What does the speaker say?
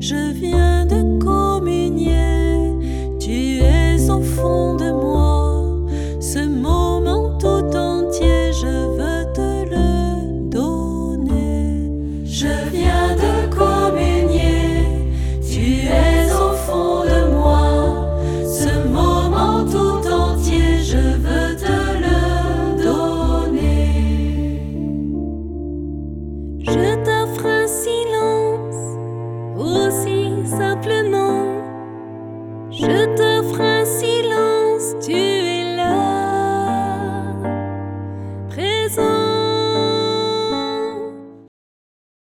Je viens de communier, tu es au fond de moi. Ce moment tout entier, je veux te le donner. Je viens de communier, tu es au fond de moi. Ce moment tout entier, je veux te le donner. Je t'offre ainsi simplement. Je t'offre un silence, tu es là, présent.